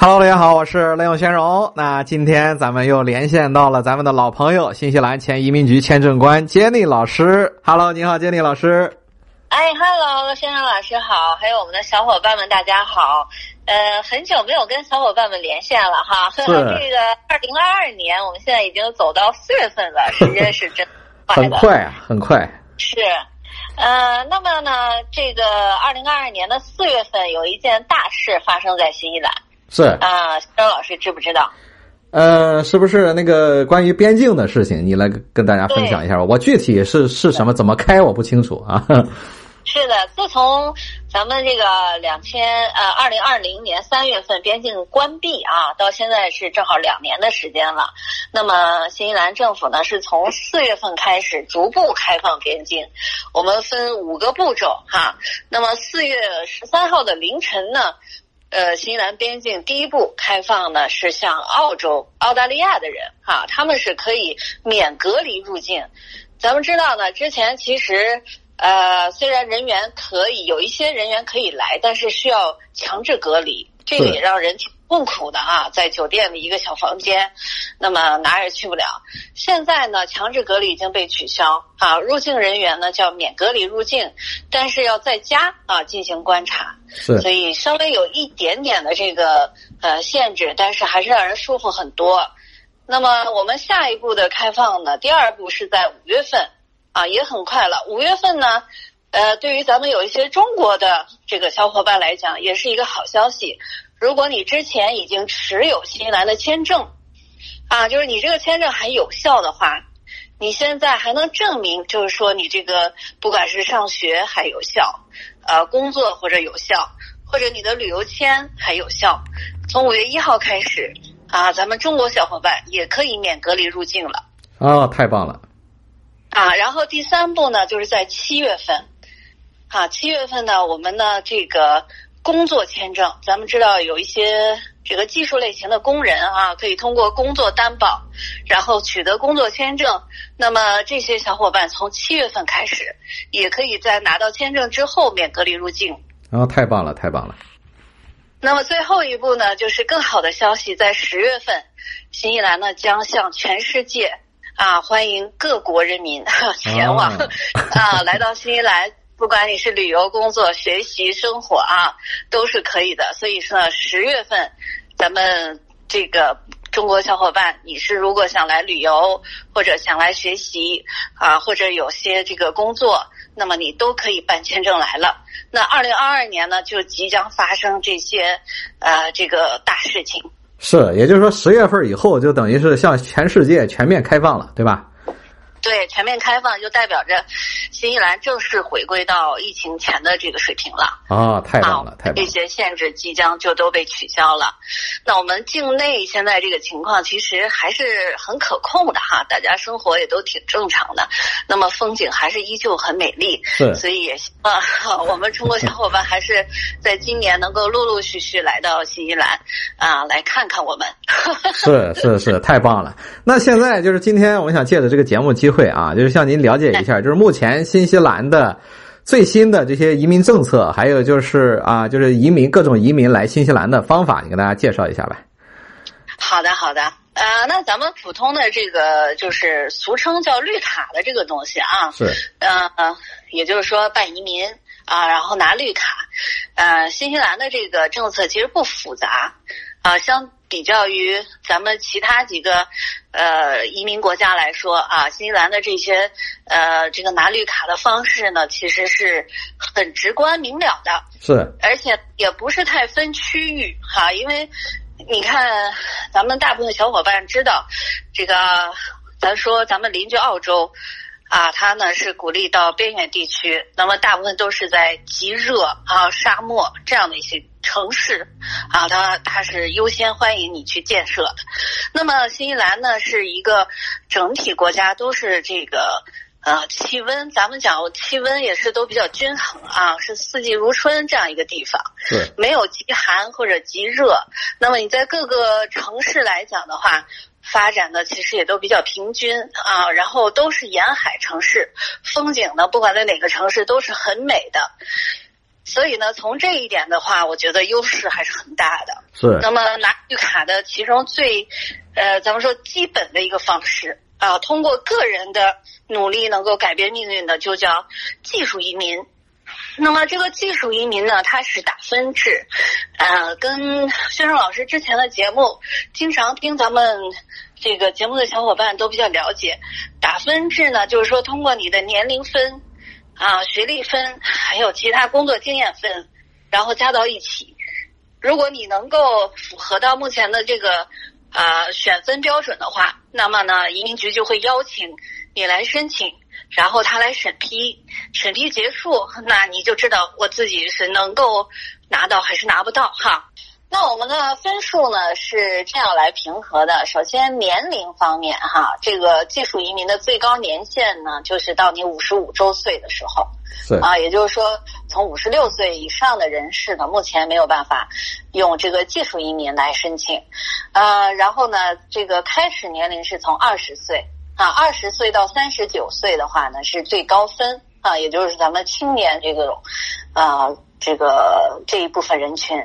Hello，大家好，我是雷永先荣。那今天咱们又连线到了咱们的老朋友，新西兰前移民局签证官杰尼老师。Hello，你好，杰尼老师。哎，Hello，先生老师好，还有我们的小伙伴们，大家好。呃，很久没有跟小伙伴们连线了哈。是。这个二零二二年，我们现在已经走到四月份了，时间是真很快啊，很快。是。呃，那么呢，这个二零二二年的四月份，有一件大事发生在新西兰。是啊，张老师知不知道？呃，是不是那个关于边境的事情？你来跟大家分享一下。我具体是是什么，怎么开我不清楚啊。是的，自从咱们这个两千呃二零二零年三月份边境关闭啊，到现在是正好两年的时间了。那么新西兰政府呢，是从四月份开始逐步开放边境，我们分五个步骤哈。那么四月十三号的凌晨呢。呃，新西兰边境第一步开放呢，是向澳洲、澳大利亚的人哈，他们是可以免隔离入境。咱们知道呢，之前其实呃，虽然人员可以有一些人员可以来，但是需要强制隔离，这个也让人挺痛苦的啊，在酒店的一个小房间，那么哪儿也去不了。现在呢，强制隔离已经被取消啊，入境人员呢叫免隔离入境，但是要在家啊进行观察。是，所以稍微有一点点的这个呃限制，但是还是让人舒服很多。那么我们下一步的开放呢？第二步是在五月份，啊，也很快了。五月份呢，呃，对于咱们有一些中国的这个小伙伴来讲，也是一个好消息。如果你之前已经持有新西兰的签证，啊，就是你这个签证还有效的话，你现在还能证明，就是说你这个不管是上学还有效。呃，工作或者有效，或者你的旅游签还有效。从五月一号开始啊，咱们中国小伙伴也可以免隔离入境了。哦，太棒了！啊，然后第三步呢，就是在七月份，啊，七月份呢，我们呢这个工作签证，咱们知道有一些这个技术类型的工人啊，可以通过工作担保，然后取得工作签证。那么这些小伙伴从七月份开始，也可以在拿到签证之后免隔离入境。哦，太棒了，太棒了！那么最后一步呢，就是更好的消息，在十月份，新西兰呢将向全世界啊欢迎各国人民前往啊来到新西兰，不管你是旅游、工作、学习、生活啊，都是可以的。所以说呢，十月份咱们这个。中国小伙伴，你是如果想来旅游或者想来学习啊，或者有些这个工作，那么你都可以办签证来了。那二零二二年呢，就即将发生这些呃这个大事情。是，也就是说十月份以后，就等于是向全世界全面开放了，对吧？对，全面开放就代表着新西兰正式回归到疫情前的这个水平了。啊，太棒了，太棒了！这些限制即将就都被取消了。那我们境内现在这个情况其实还是很可控的哈，大家生活也都挺正常的。那么风景还是依旧很美丽，对。所以也希望 我们中国小伙伴还是在今年能够陆陆续续来到新西兰啊，来看看我们。是是是，太棒了！那现在就是今天我们想借着这个节目机会啊，就是向您了解一下，就是目前新西兰的最新的这些移民政策，还有就是啊，就是移民各种移民来新西兰的方法，你跟大家介绍一下呗。好的，好的。呃，那咱们普通的这个就是俗称叫绿卡的这个东西啊，是，呃，也就是说办移民啊，然后拿绿卡。呃，新西兰的这个政策其实不复杂啊，相。比较于咱们其他几个呃移民国家来说啊，新西兰的这些呃这个拿绿卡的方式呢，其实是很直观明了的。是，而且也不是太分区域哈，因为你看咱们大部分小伙伴知道这个，咱说咱们邻居澳洲。啊，它呢是鼓励到边远地区，那么大部分都是在极热啊、沙漠这样的一些城市，啊，它它是优先欢迎你去建设的。那么新西兰呢是一个整体国家都是这个呃气温，咱们讲气温也是都比较均衡啊，是四季如春这样一个地方，对，没有极寒或者极热。那么你在各个城市来讲的话。发展的其实也都比较平均啊，然后都是沿海城市，风景呢，不管在哪个城市都是很美的。所以呢，从这一点的话，我觉得优势还是很大的。是。那么拿绿卡的其中最，呃，咱们说基本的一个方式啊，通过个人的努力能够改变命运的，就叫技术移民。那么这个技术移民呢，它是打分制，呃，跟轩生老师之前的节目，经常听咱们这个节目的小伙伴都比较了解。打分制呢，就是说通过你的年龄分。啊，学历分还有其他工作经验分，然后加到一起。如果你能够符合到目前的这个呃选分标准的话，那么呢，移民局就会邀请你来申请，然后他来审批。审批结束，那你就知道我自己是能够拿到还是拿不到哈。那我们的分数呢是这样来平和的。首先年龄方面哈，这个技术移民的最高年限呢，就是到你五十五周岁的时候。是啊，也就是说，从五十六岁以上的人士呢，目前没有办法用这个技术移民来申请。呃，然后呢，这个开始年龄是从二十岁啊，二十岁到三十九岁的话呢是最高分啊，也就是咱们青年这个啊这个这一部分人群。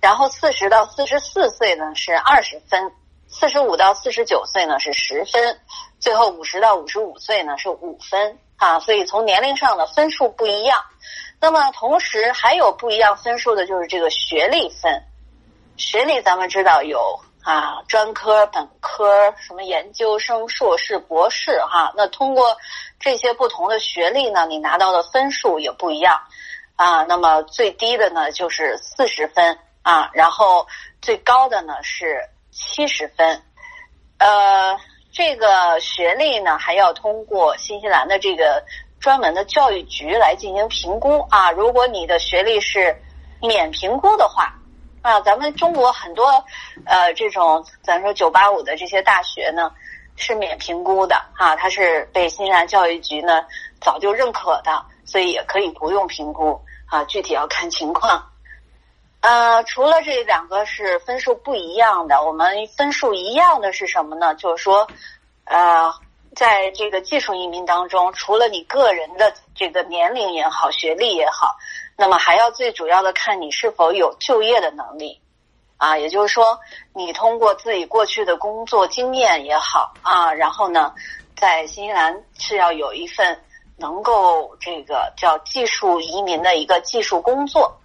然后四十到四十四岁呢是二十分，四十五到四十九岁呢是十分，最后五十到五十五岁呢是五分啊。所以从年龄上的分数不一样。那么同时还有不一样分数的就是这个学历分。学历咱们知道有啊，专科、本科、什么研究生、硕士、博士哈。那通过这些不同的学历呢，你拿到的分数也不一样啊。那么最低的呢就是四十分。啊，然后最高的呢是七十分，呃，这个学历呢还要通过新西兰的这个专门的教育局来进行评估啊。如果你的学历是免评估的话，啊，咱们中国很多呃这种咱说九八五的这些大学呢是免评估的啊，它是被新西兰教育局呢早就认可的，所以也可以不用评估啊，具体要看情况。呃，除了这两个是分数不一样的，我们分数一样的是什么呢？就是说，呃，在这个技术移民当中，除了你个人的这个年龄也好、学历也好，那么还要最主要的看你是否有就业的能力啊。也就是说，你通过自己过去的工作经验也好啊，然后呢，在新西兰是要有一份能够这个叫技术移民的一个技术工作。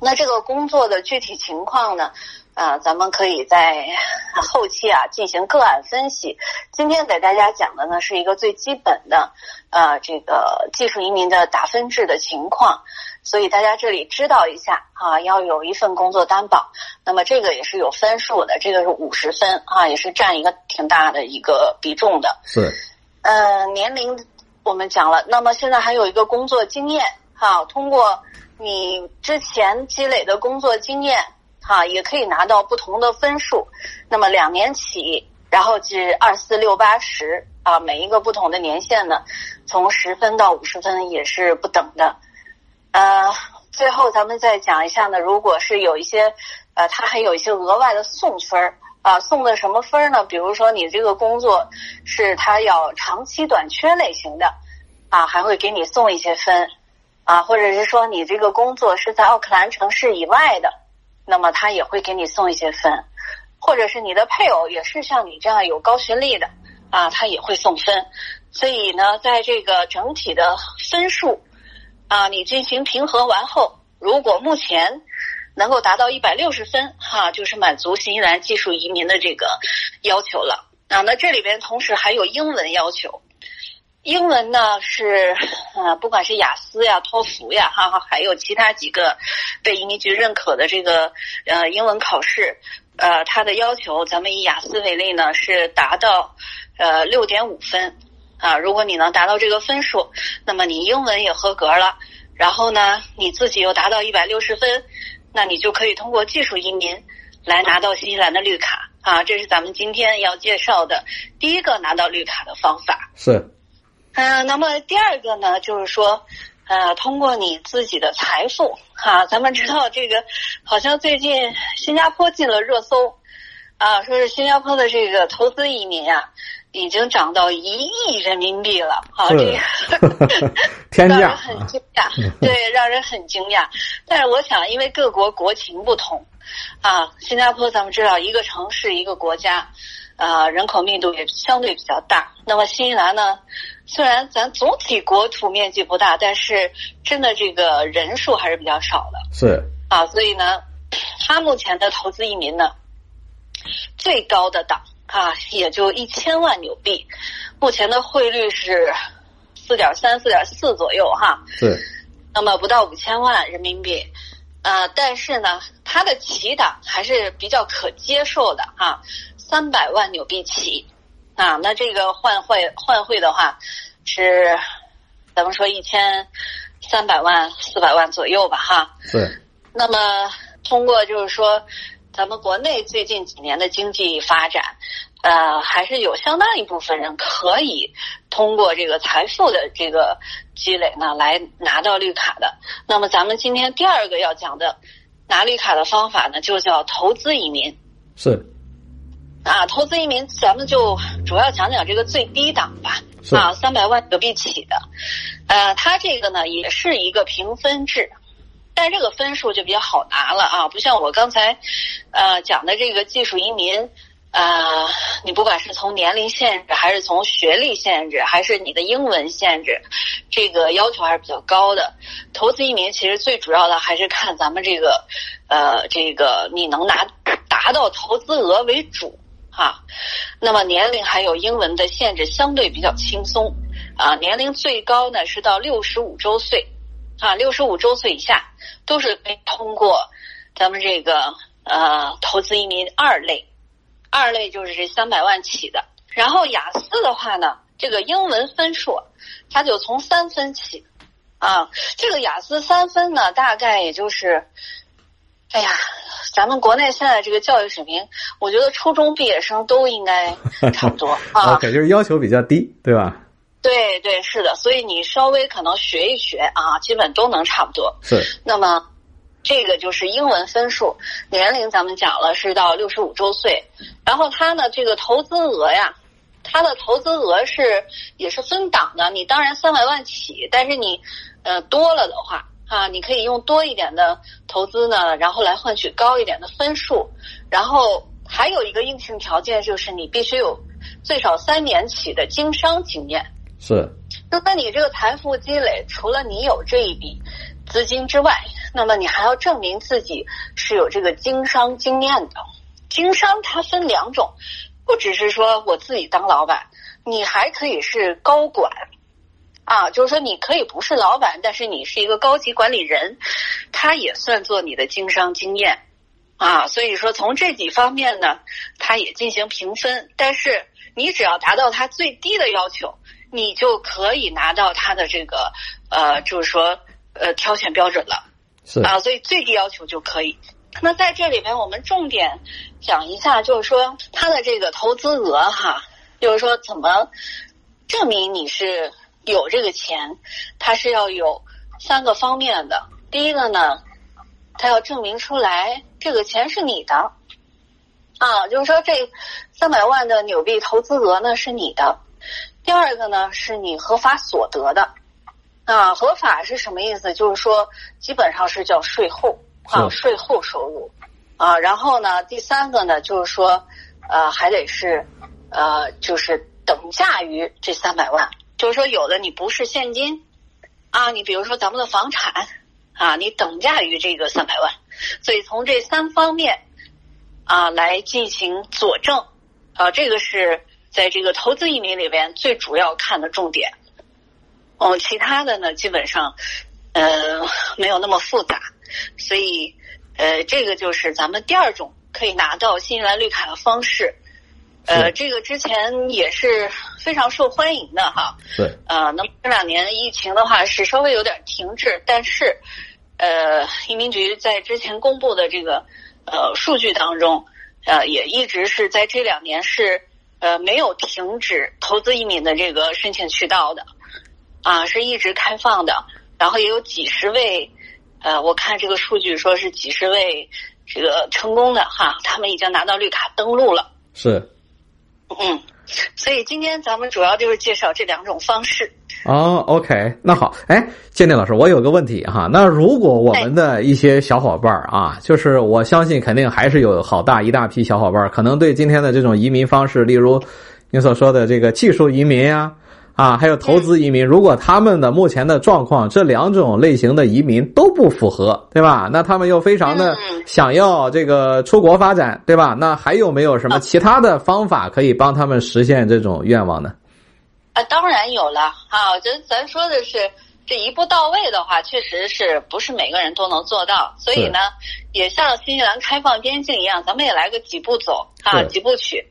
那这个工作的具体情况呢？啊，咱们可以在 后期啊进行个案分析。今天给大家讲的呢是一个最基本的，呃，这个技术移民的打分制的情况。所以大家这里知道一下啊，要有一份工作担保。那么这个也是有分数的，这个是五十分啊，也是占一个挺大的一个比重的。是。呃，年龄我们讲了，那么现在还有一个工作经验哈，通过。你之前积累的工作经验，哈，也可以拿到不同的分数。那么两年起，然后至二四六八十啊，每一个不同的年限呢，从十分到五十分也是不等的。呃，最后咱们再讲一下呢，如果是有一些，呃，他还有一些额外的送分儿啊，送的什么分儿呢？比如说你这个工作是他要长期短缺类型的，啊，还会给你送一些分。啊，或者是说你这个工作是在奥克兰城市以外的，那么他也会给你送一些分，或者是你的配偶也是像你这样有高学历的，啊，他也会送分。所以呢，在这个整体的分数，啊，你进行评核完后，如果目前能够达到一百六十分，哈，就是满足新西兰技术移民的这个要求了。啊，那这里边同时还有英文要求。英文呢是，呃，不管是雅思呀、托福呀，哈哈，还有其他几个被移民局认可的这个呃英文考试，呃，它的要求，咱们以雅思为例呢，是达到呃六点五分啊。如果你能达到这个分数，那么你英文也合格了，然后呢，你自己又达到一百六十分，那你就可以通过技术移民来拿到新西兰的绿卡啊。这是咱们今天要介绍的第一个拿到绿卡的方法。是。嗯，那么第二个呢，就是说，呃，通过你自己的财富，哈，咱们知道这个，好像最近新加坡进了热搜，啊，说是新加坡的这个投资移民啊，已经涨到一亿人民币了，好，这个天价让人很惊讶，对，让人很惊讶。但是我想，因为各国国情不同，啊，新加坡咱们知道一个城市一个国家，啊，人口密度也相对比较大。那么新西兰呢，虽然咱总体国土面积不大，但是真的这个人数还是比较少的。是。啊，所以呢，他目前的投资移民呢，最高的档啊，也就一千万纽币，目前的汇率是四点三、四点四左右哈，是。那么不到五千万人民币，呃，但是呢，它的起档还是比较可接受的哈，三百万纽币起，啊，那这个换汇换汇的话是，咱们说一千三百万、四百万左右吧哈，对那么通过就是说，咱们国内最近几年的经济发展，呃，还是有相当一部分人可以通过这个财富的这个积累呢，来拿到绿卡的。那么咱们今天第二个要讲的拿绿卡的方法呢，就叫投资移民。是啊，投资移民，咱们就主要讲讲这个最低档吧。是啊，三百万纽币起的，呃，它这个呢也是一个评分制，但这个分数就比较好拿了啊，不像我刚才呃讲的这个技术移民，呃，你不管是从年龄限制，还是从学历限制，还是你的英文限制，这个要求还是比较高的。投资移民其实最主要的还是看咱们这个呃这个你能拿达到投资额为主。哈，那么年龄还有英文的限制相对比较轻松，啊，年龄最高呢是到六十五周岁，啊，六十五周岁以下都是可以通过咱们这个呃投资移民二类，二类就是这三百万起的。然后雅思的话呢，这个英文分数它就从三分起，啊，这个雅思三分呢，大概也就是，哎呀。咱们国内现在这个教育水平，我觉得初中毕业生都应该 差不多啊。OK，就是要求比较低，对吧？对对，是的，所以你稍微可能学一学啊，基本都能差不多。是那么，这个就是英文分数，年龄咱们讲了是到六十五周岁，然后它呢这个投资额呀，它的投资额是也是分档的，你当然三百万起，但是你呃多了的话。啊，你可以用多一点的投资呢，然后来换取高一点的分数。然后还有一个硬性条件就是你必须有最少三年起的经商经验。是，那么你这个财富积累，除了你有这一笔资金之外，那么你还要证明自己是有这个经商经验的。经商它分两种，不只是说我自己当老板，你还可以是高管。啊，就是说你可以不是老板，但是你是一个高级管理人，他也算作你的经商经验，啊，所以说从这几方面呢，他也进行评分，但是你只要达到他最低的要求，你就可以拿到他的这个呃，就是说呃挑选标准了，是啊，所以最低要求就可以。那在这里面，我们重点讲一下，就是说他的这个投资额哈，就是说怎么证明你是。有这个钱，它是要有三个方面的。第一个呢，他要证明出来这个钱是你的，啊，就是说这三百万的纽币投资额呢是你的。第二个呢，是你合法所得的，啊，合法是什么意思？就是说基本上是叫税后啊，税后收入啊。然后呢，第三个呢，就是说呃，还得是呃，就是等价于这三百万。就是说，有的你不是现金，啊，你比如说咱们的房产，啊，你等价于这个三百万，所以从这三方面，啊，来进行佐证，啊，这个是在这个投资移民里边最主要看的重点。哦，其他的呢，基本上，呃，没有那么复杂，所以，呃，这个就是咱们第二种可以拿到新西兰绿卡的方式。呃，这个之前也是非常受欢迎的哈。对。呃，那么这两年疫情的话是稍微有点停滞，但是，呃，移民局在之前公布的这个呃数据当中，呃，也一直是在这两年是呃没有停止投资移民的这个申请渠道的，啊，是一直开放的。然后也有几十位，呃，我看这个数据说是几十位这个成功的哈，他们已经拿到绿卡登录了。是。嗯，所以今天咱们主要就是介绍这两种方式。哦，OK，那好，哎，建定老师，我有个问题哈，那如果我们的一些小伙伴啊，就是我相信肯定还是有好大一大批小伙伴，可能对今天的这种移民方式，例如你所说的这个技术移民呀。啊，还有投资移民，如果他们的目前的状况，这两种类型的移民都不符合，对吧？那他们又非常的想要这个出国发展，对吧？那还有没有什么其他的方法可以帮他们实现这种愿望呢？啊，当然有了啊！咱咱说的是这一步到位的话，确实是不是每个人都能做到？所以呢，也像新西兰开放边境一样，咱们也来个几步走啊，几步曲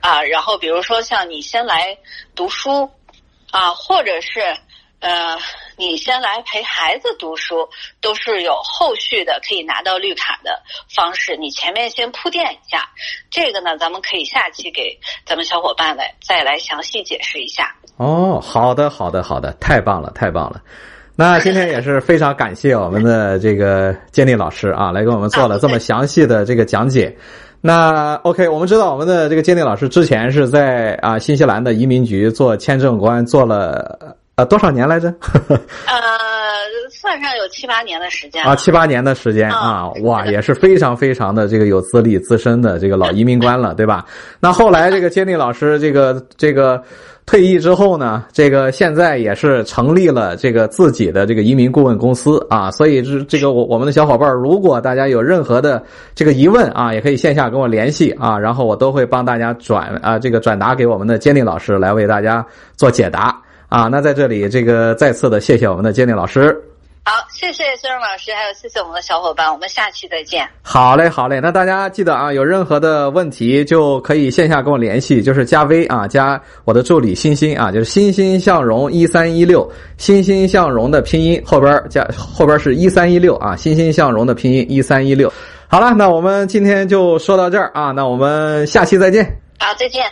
啊。然后比如说像你先来读书。啊，或者是，呃，你先来陪孩子读书，都是有后续的可以拿到绿卡的方式。你前面先铺垫一下，这个呢，咱们可以下期给咱们小伙伴们再来详细解释一下。哦，好的，好的，好的，太棒了，太棒了。那今天也是非常感谢我们的这个建立老师啊，来给我们做了这么详细的这个讲解。那 OK，我们知道我们的这个坚定老师之前是在啊新西兰的移民局做签证官，做了呃多少年来着？呃，算上有七八年的时间啊，七八年的时间啊，哇，也是非常非常的这个有资历、资深的这个老移民官了，对吧？那后来这个坚定老师这个这个。退役之后呢，这个现在也是成立了这个自己的这个移民顾问公司啊，所以这这个我我们的小伙伴，如果大家有任何的这个疑问啊，也可以线下跟我联系啊，然后我都会帮大家转啊这个转达给我们的坚定老师来为大家做解答啊。那在这里这个再次的谢谢我们的坚定老师。好，谢谢孙荣老师，还有谢谢我们的小伙伴，我们下期再见。好嘞，好嘞，那大家记得啊，有任何的问题就可以线下跟我联系，就是加微啊，加我的助理欣欣啊，就是欣欣向荣一三一六，欣欣向荣的拼音后边加后边是一三一六啊，欣欣向荣的拼音一三一六。好了，那我们今天就说到这儿啊，那我们下期再见。好，再见。